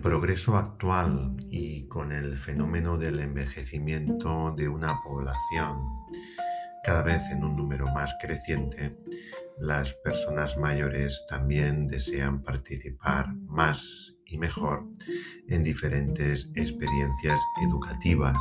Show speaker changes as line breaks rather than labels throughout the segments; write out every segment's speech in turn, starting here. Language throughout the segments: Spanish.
progreso actual y con el fenómeno del envejecimiento de una población cada vez en un número más creciente, las personas mayores también desean participar más y mejor en diferentes experiencias educativas.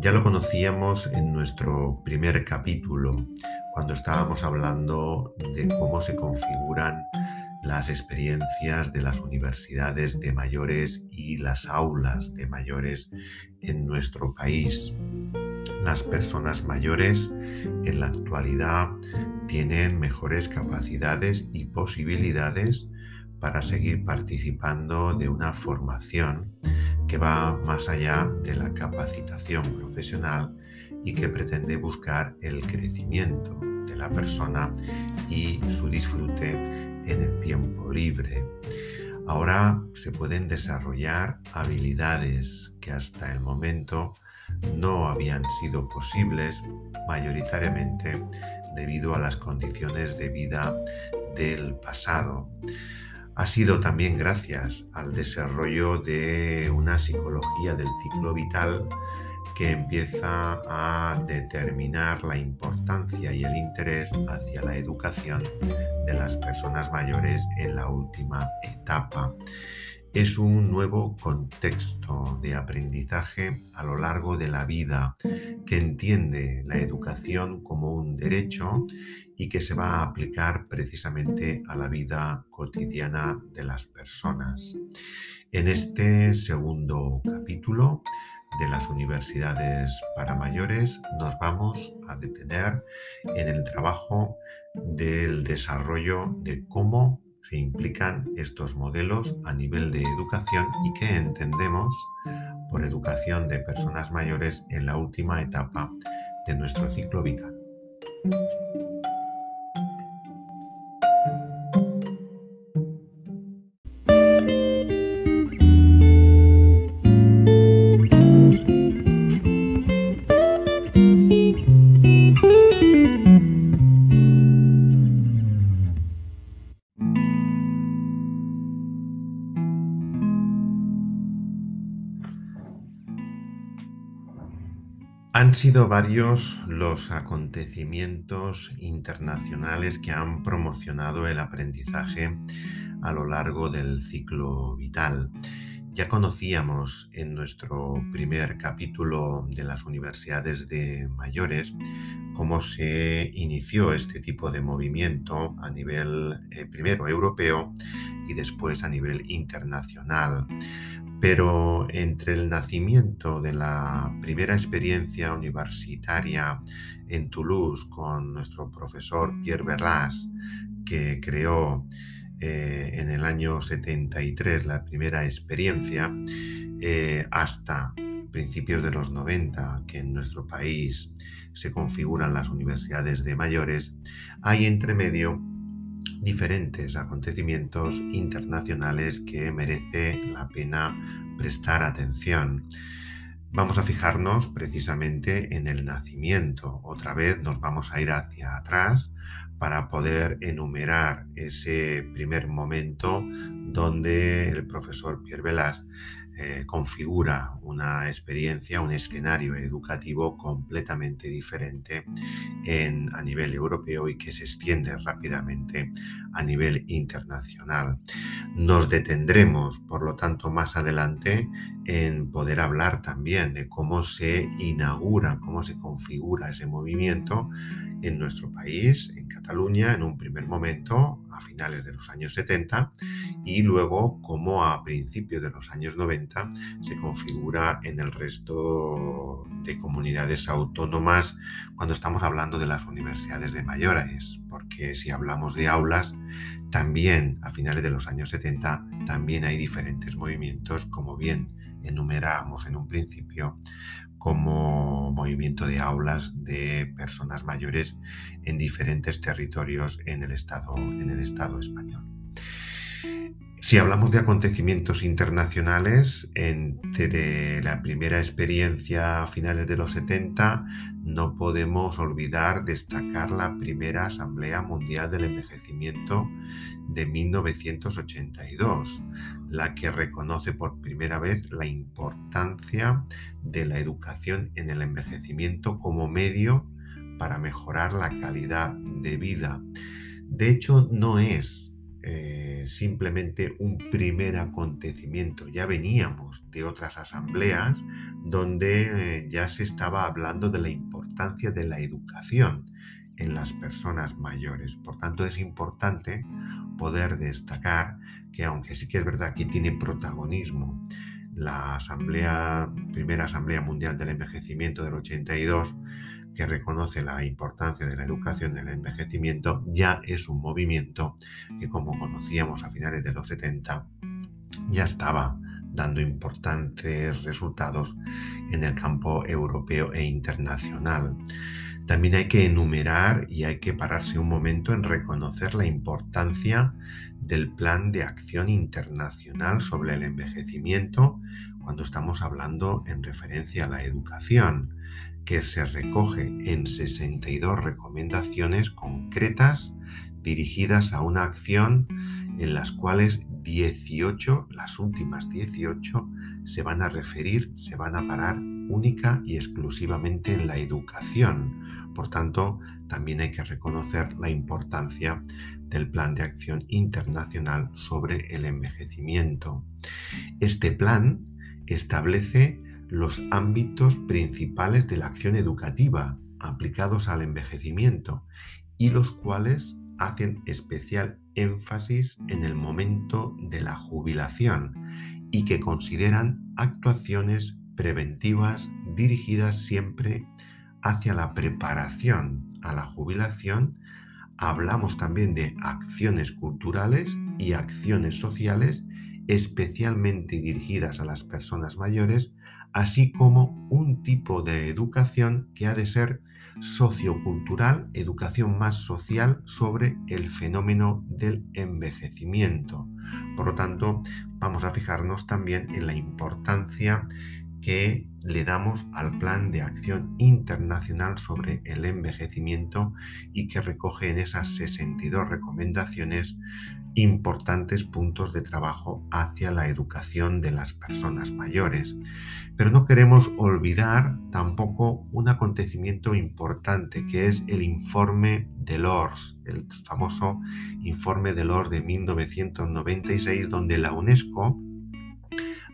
Ya lo conocíamos en nuestro primer capítulo, cuando estábamos hablando de cómo se configuran las experiencias de las universidades de mayores y las aulas de mayores en nuestro país. Las personas mayores en la actualidad tienen mejores capacidades y posibilidades para seguir participando de una formación que va más allá de la capacitación profesional y que pretende buscar el crecimiento de la persona y su disfrute en el tiempo libre. Ahora se pueden desarrollar habilidades que hasta el momento no habían sido posibles mayoritariamente debido a las condiciones de vida del pasado. Ha sido también gracias al desarrollo de una psicología del ciclo vital que empieza a determinar la importancia y el interés hacia la educación de las personas mayores en la última etapa. Es un nuevo contexto de aprendizaje a lo largo de la vida que entiende la educación como un derecho y que se va a aplicar precisamente a la vida cotidiana de las personas. En este segundo capítulo de las universidades para mayores nos vamos a detener en el trabajo del desarrollo de cómo se implican estos modelos a nivel de educación y qué entendemos por educación de personas mayores en la última etapa de nuestro ciclo vital. Han sido varios los acontecimientos internacionales que han promocionado el aprendizaje a lo largo del ciclo vital. Ya conocíamos en nuestro primer capítulo de las universidades de mayores cómo se inició este tipo de movimiento a nivel eh, primero europeo y después a nivel internacional. Pero entre el nacimiento de la primera experiencia universitaria en Toulouse con nuestro profesor Pierre Berlas, que creó eh, en el año 73 la primera experiencia, eh, hasta principios de los 90, que en nuestro país se configuran las universidades de mayores, hay entre medio diferentes acontecimientos internacionales que merece la pena prestar atención. Vamos a fijarnos precisamente en el nacimiento. Otra vez nos vamos a ir hacia atrás para poder enumerar ese primer momento donde el profesor Pierre Velas eh, configura una experiencia, un escenario educativo completamente diferente a nivel europeo y que se extiende rápidamente a nivel internacional. Nos detendremos, por lo tanto, más adelante en poder hablar también de cómo se inaugura, cómo se configura ese movimiento en nuestro país, en Cataluña, en un primer momento, a finales de los años 70, y luego cómo a principios de los años 90 se configura en el resto de comunidades autónomas cuando estamos hablando de las universidades de mayores, porque si hablamos de aulas, también a finales de los años 70 también hay diferentes movimientos, como bien enumeramos en un principio, como movimiento de aulas de personas mayores en diferentes territorios en el Estado, en el estado español. Si hablamos de acontecimientos internacionales, entre la primera experiencia a finales de los 70, no podemos olvidar destacar la primera Asamblea Mundial del Envejecimiento de 1982, la que reconoce por primera vez la importancia de la educación en el envejecimiento como medio para mejorar la calidad de vida. De hecho, no es eh, simplemente un primer acontecimiento. Ya veníamos de otras asambleas donde eh, ya se estaba hablando de la importancia de la educación en las personas mayores. Por tanto, es importante poder destacar que aunque sí que es verdad que tiene protagonismo la primera asamblea mundial del envejecimiento del 82, que reconoce la importancia de la educación en el envejecimiento, ya es un movimiento que, como conocíamos a finales de los 70, ya estaba dando importantes resultados en el campo europeo e internacional. También hay que enumerar y hay que pararse un momento en reconocer la importancia del Plan de Acción Internacional sobre el Envejecimiento cuando estamos hablando en referencia a la educación que se recoge en 62 recomendaciones concretas dirigidas a una acción en las cuales 18, las últimas 18, se van a referir, se van a parar única y exclusivamente en la educación. Por tanto, también hay que reconocer la importancia del Plan de Acción Internacional sobre el Envejecimiento. Este plan establece los ámbitos principales de la acción educativa aplicados al envejecimiento y los cuales hacen especial énfasis en el momento de la jubilación y que consideran actuaciones preventivas dirigidas siempre hacia la preparación a la jubilación. Hablamos también de acciones culturales y acciones sociales especialmente dirigidas a las personas mayores así como un tipo de educación que ha de ser sociocultural, educación más social sobre el fenómeno del envejecimiento. Por lo tanto, vamos a fijarnos también en la importancia que le damos al Plan de Acción Internacional sobre el Envejecimiento y que recoge en esas 62 recomendaciones importantes puntos de trabajo hacia la educación de las personas mayores. Pero no queremos olvidar tampoco un acontecimiento importante que es el informe de LORS, el famoso informe de LORS de 1996, donde la UNESCO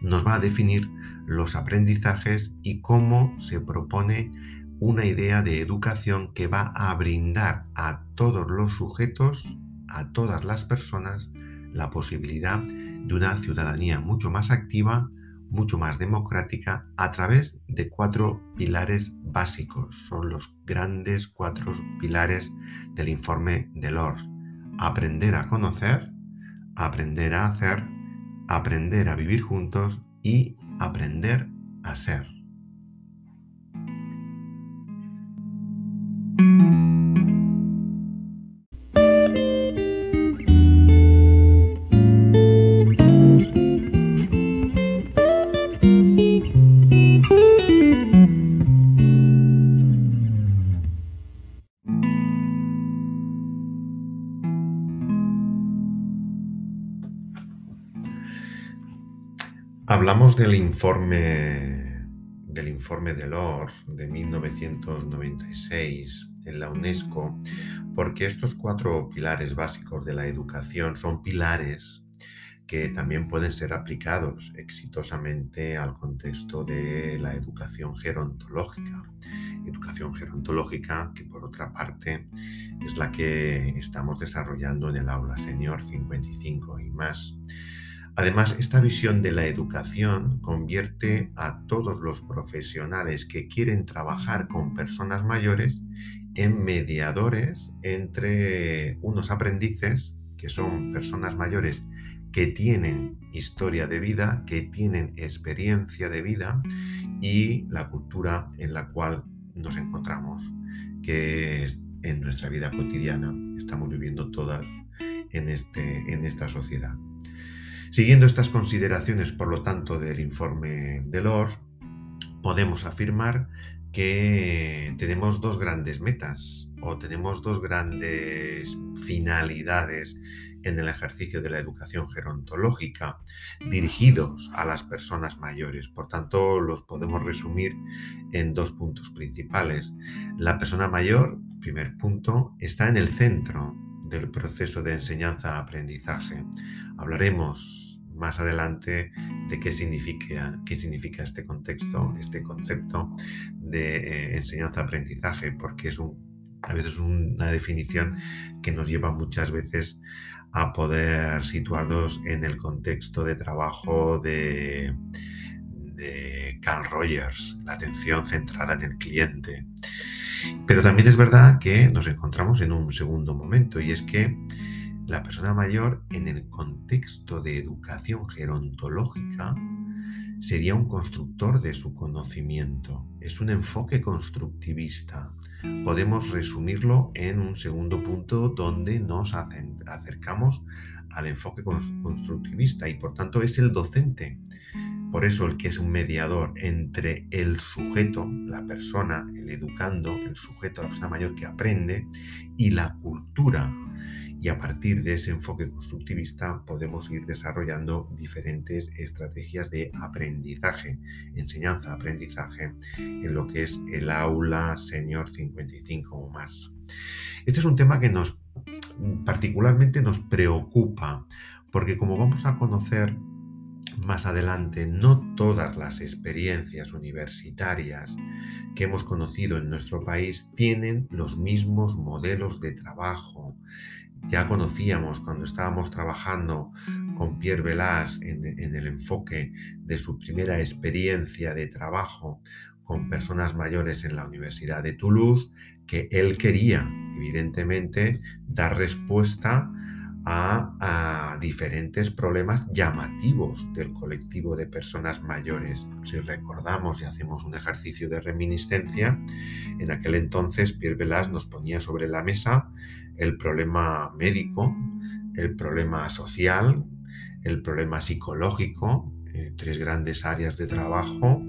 nos va a definir los aprendizajes y cómo se propone una idea de educación que va a brindar a todos los sujetos, a todas las personas, la posibilidad de una ciudadanía mucho más activa, mucho más democrática, a través de cuatro pilares básicos. Son los grandes cuatro pilares del informe de LORS. Aprender a conocer, aprender a hacer, aprender a vivir juntos y aprender a ser. Del informe del informe de LORS de 1996 en la UNESCO porque estos cuatro pilares básicos de la educación son pilares que también pueden ser aplicados exitosamente al contexto de la educación gerontológica. Educación gerontológica que por otra parte es la que estamos desarrollando en el aula senior 55 y más. Además, esta visión de la educación convierte a todos los profesionales que quieren trabajar con personas mayores en mediadores entre unos aprendices, que son personas mayores que tienen historia de vida, que tienen experiencia de vida y la cultura en la cual nos encontramos, que en nuestra vida cotidiana estamos viviendo todas en, este, en esta sociedad. Siguiendo estas consideraciones, por lo tanto, del informe de LORS, podemos afirmar que tenemos dos grandes metas o tenemos dos grandes finalidades en el ejercicio de la educación gerontológica dirigidos a las personas mayores. Por tanto, los podemos resumir en dos puntos principales. La persona mayor, primer punto, está en el centro del proceso de enseñanza-aprendizaje. Hablaremos más adelante de qué significa, este contexto, este concepto de eh, enseñanza-aprendizaje, porque es a veces una definición que nos lleva muchas veces a poder situarnos en el contexto de trabajo de, de Carl Rogers, la atención centrada en el cliente. Pero también es verdad que nos encontramos en un segundo momento y es que la persona mayor en el contexto de educación gerontológica sería un constructor de su conocimiento. Es un enfoque constructivista. Podemos resumirlo en un segundo punto donde nos acercamos al enfoque constructivista y por tanto es el docente por eso el que es un mediador entre el sujeto, la persona, el educando, el sujeto, la persona mayor que aprende, y la cultura. Y a partir de ese enfoque constructivista podemos ir desarrollando diferentes estrategias de aprendizaje, enseñanza, aprendizaje en lo que es el aula senior 55 o más. Este es un tema que nos particularmente nos preocupa porque como vamos a conocer más adelante, no todas las experiencias universitarias que hemos conocido en nuestro país tienen los mismos modelos de trabajo. Ya conocíamos cuando estábamos trabajando con Pierre Velas en, el enfoque de su primera experiencia de trabajo con personas mayores en la Universidad de Toulouse, que él quería, evidentemente, dar respuesta a, diferentes problemas llamativos del colectivo de personas mayores. Si recordamos y hacemos un ejercicio de reminiscencia, en aquel entonces Pierre Velas nos ponía sobre la mesa el problema médico, el problema social, el problema psicológico, eh, tres grandes áreas de trabajo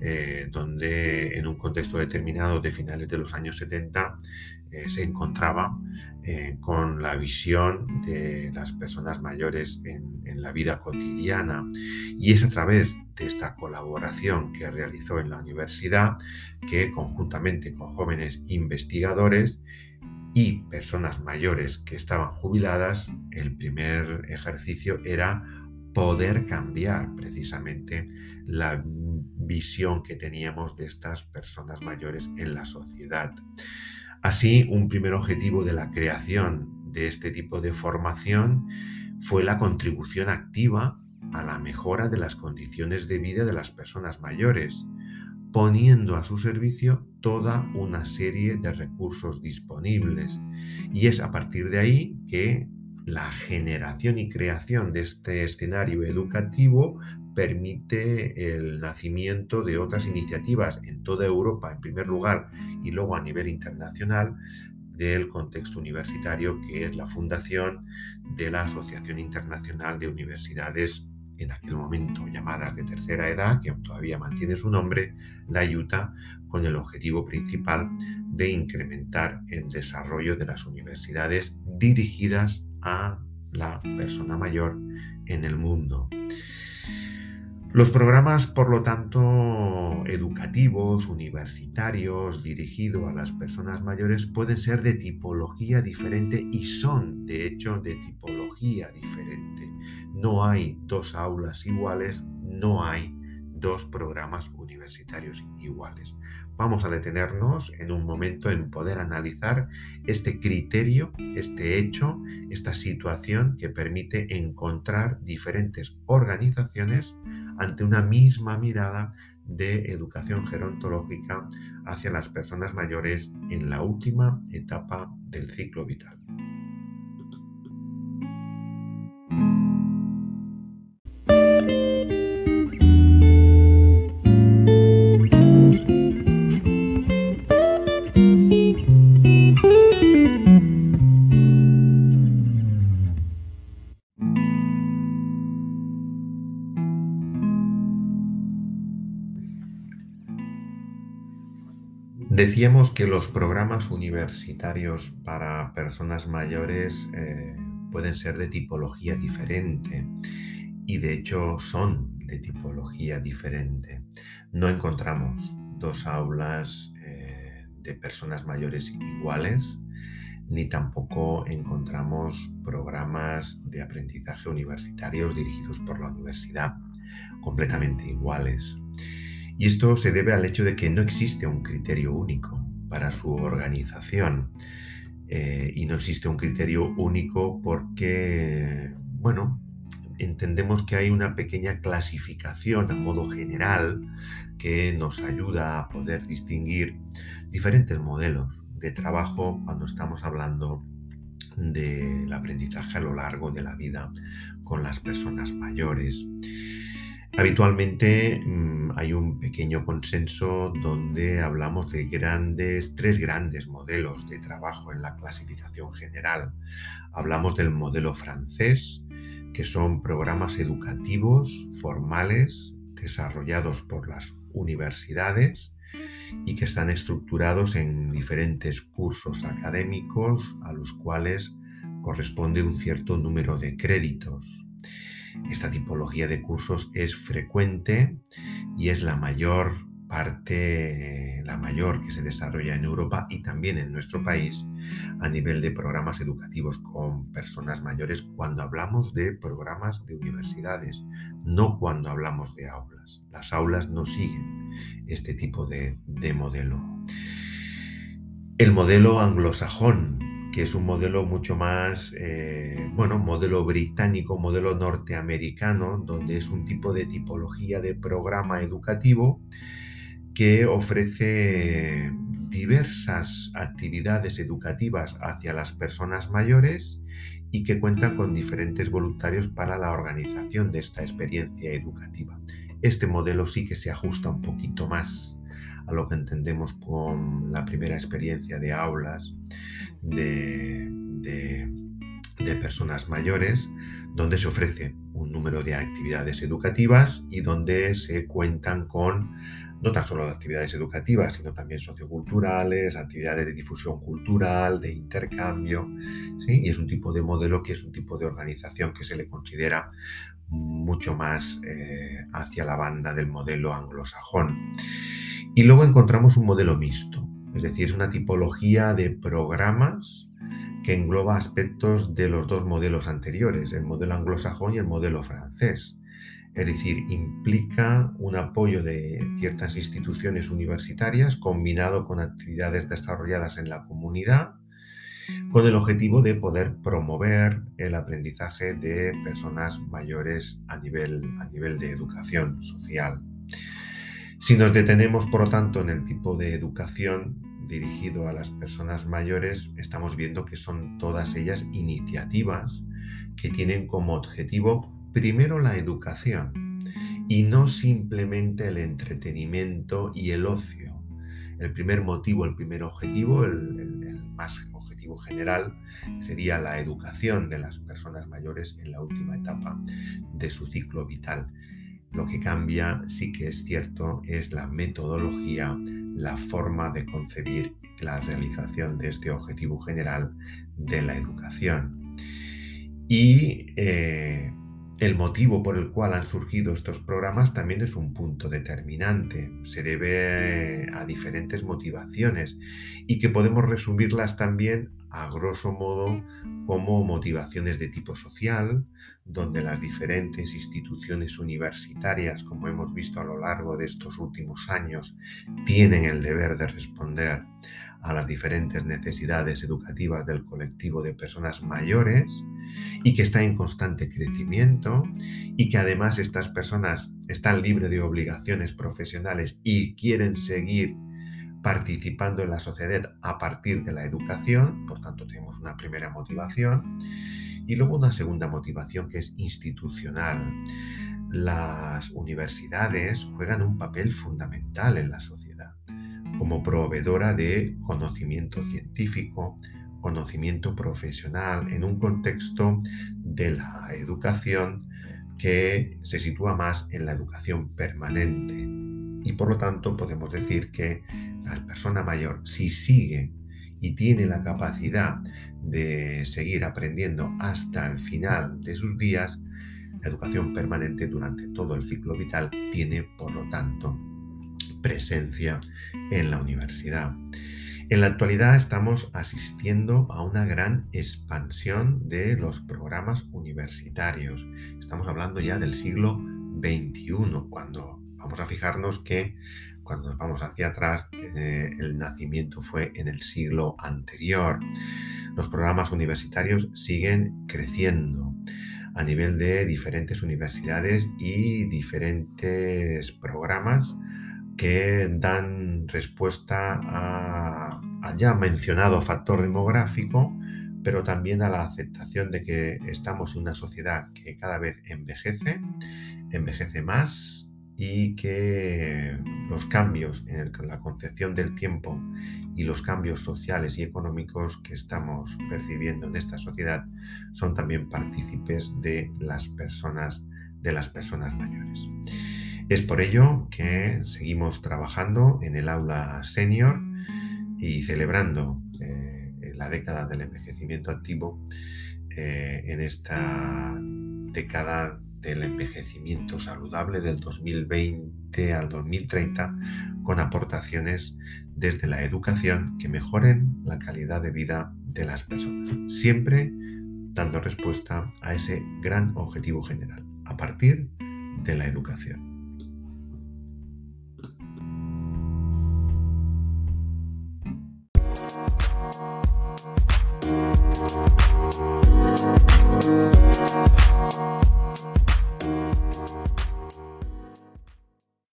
eh, donde en un contexto determinado de finales de los años 70 eh, se encontraba con la visión de las personas mayores en, en, la vida cotidiana. Y es a través de esta colaboración que realizó en la universidad que conjuntamente con jóvenes investigadores y personas mayores que estaban jubiladas, el primer ejercicio era poder cambiar precisamente la visión que teníamos de estas personas mayores en la sociedad. Así, un primer objetivo de la creación de este tipo de formación fue la contribución activa a la mejora de las condiciones de vida de las personas mayores, poniendo a su servicio toda una serie de recursos disponibles. Y es a partir de ahí que la generación y creación de este escenario educativo permite el nacimiento de otras iniciativas en toda Europa, en primer lugar, y luego a nivel internacional, del contexto universitario, que es la fundación de la Asociación Internacional de Universidades, en aquel momento llamadas de tercera edad, que todavía mantiene su nombre, la IUTA, con el objetivo principal de incrementar el desarrollo de las universidades dirigidas a la persona mayor en el mundo. Los programas, por lo tanto, educativos, universitarios, dirigidos a las personas mayores, pueden ser de tipología diferente y son, de hecho, de tipología diferente. No hay dos aulas iguales, no hay dos programas universitarios iguales. Vamos a detenernos en un momento en poder analizar este criterio, este hecho, esta situación que permite encontrar diferentes organizaciones ante una misma mirada de educación gerontológica hacia las personas mayores en la última etapa del ciclo vital. Decíamos que los programas universitarios para personas mayores eh, pueden ser de tipología diferente y de hecho son de tipología diferente. No encontramos dos aulas eh, de personas mayores iguales, ni tampoco encontramos programas de aprendizaje universitarios dirigidos por la universidad completamente iguales. Y esto se debe al hecho de que no existe un criterio único para su organización. Eh, y no existe un criterio único porque, bueno, entendemos que hay una pequeña clasificación a modo general que nos ayuda a poder distinguir diferentes modelos de trabajo cuando estamos hablando del aprendizaje a lo largo de la vida con las personas mayores. Habitualmente mm, hay un pequeño consenso donde hablamos de grandes, tres grandes modelos de trabajo en la clasificación general. Hablamos del modelo francés, que son programas educativos formales desarrollados por las universidades y que están estructurados en diferentes cursos académicos a los cuales corresponde un cierto número de créditos. Esta tipología de cursos es frecuente y es la mayor parte, la mayor que se desarrolla en Europa y también en nuestro país a nivel de programas educativos con personas mayores cuando hablamos de programas de universidades, no cuando hablamos de aulas. Las aulas no siguen este tipo de, de modelo. El modelo anglosajón que es un modelo mucho más, eh, bueno, modelo británico, modelo norteamericano, donde es un tipo de tipología de programa educativo que ofrece diversas actividades educativas hacia las personas mayores y que cuentan con diferentes voluntarios para la organización de esta experiencia educativa. Este modelo sí que se ajusta un poquito más a lo que entendemos con la primera experiencia de aulas de, personas mayores, donde se ofrece un número de actividades educativas y donde se cuentan con no tan solo actividades educativas, sino también socioculturales, actividades de difusión cultural, de intercambio, ¿sí? y es un tipo de modelo que es un tipo de organización que se le considera mucho más eh, hacia la banda del modelo anglosajón. Y luego encontramos un modelo mixto, es decir, es una tipología de programas que engloba aspectos de los dos modelos anteriores, el modelo anglosajón y el modelo francés. Es decir, implica un apoyo de ciertas instituciones universitarias combinado con actividades desarrolladas en la comunidad con el objetivo de poder promover el aprendizaje de personas mayores a nivel, a nivel de educación social. Si nos detenemos, por lo tanto, en el tipo de educación dirigido a las personas mayores, estamos viendo que son todas ellas iniciativas que tienen como objetivo primero la educación y no simplemente el entretenimiento y el ocio. El primer motivo, el primer objetivo, el, más objetivo general, sería la educación de las personas mayores en la última etapa de su ciclo vital. Lo que cambia, sí que es cierto, es la metodología, la forma de concebir la realización de este objetivo general de la educación. Y eh, el motivo por el cual han surgido estos programas también es un punto determinante. Se debe a diferentes motivaciones y que podemos resumirlas también a grosso modo como motivaciones de tipo social, donde las diferentes instituciones universitarias, como hemos visto a lo largo de estos últimos años, tienen el deber de responder a las diferentes necesidades educativas del colectivo de personas mayores y que está en constante crecimiento y que además estas personas están libres de obligaciones profesionales y quieren seguir participando en la sociedad a partir de la educación, por tanto tenemos una primera motivación, y luego una segunda motivación que es institucional. Las universidades juegan un papel fundamental en la sociedad como proveedora de conocimiento científico, conocimiento profesional en un contexto de la educación que se sitúa más en la educación permanente. Y por lo tanto podemos decir que la persona mayor, si sigue y tiene la capacidad de seguir aprendiendo hasta el final de sus días, la educación permanente durante todo el ciclo vital tiene, por lo tanto, presencia en la universidad. En la actualidad estamos asistiendo a una gran expansión de los programas universitarios. Estamos hablando ya del siglo XXI, cuando vamos a fijarnos que cuando nos vamos hacia atrás, eh, el nacimiento fue en el siglo anterior. Los programas universitarios siguen creciendo a nivel de diferentes universidades y diferentes programas que dan respuesta al ya mencionado factor demográfico, pero también a la aceptación de que estamos en una sociedad que cada vez envejece, envejece más y que los cambios en la concepción del tiempo y los cambios sociales y económicos que estamos percibiendo en esta sociedad son también partícipes de las personas de las personas mayores. Es por ello que seguimos trabajando en el aula senior y celebrando eh, la década del envejecimiento activo eh, en esta década del envejecimiento saludable del 2020 al 2030 con aportaciones desde la educación que mejoren la calidad de vida de las personas, siempre dando respuesta a ese gran objetivo general, a partir de la educación.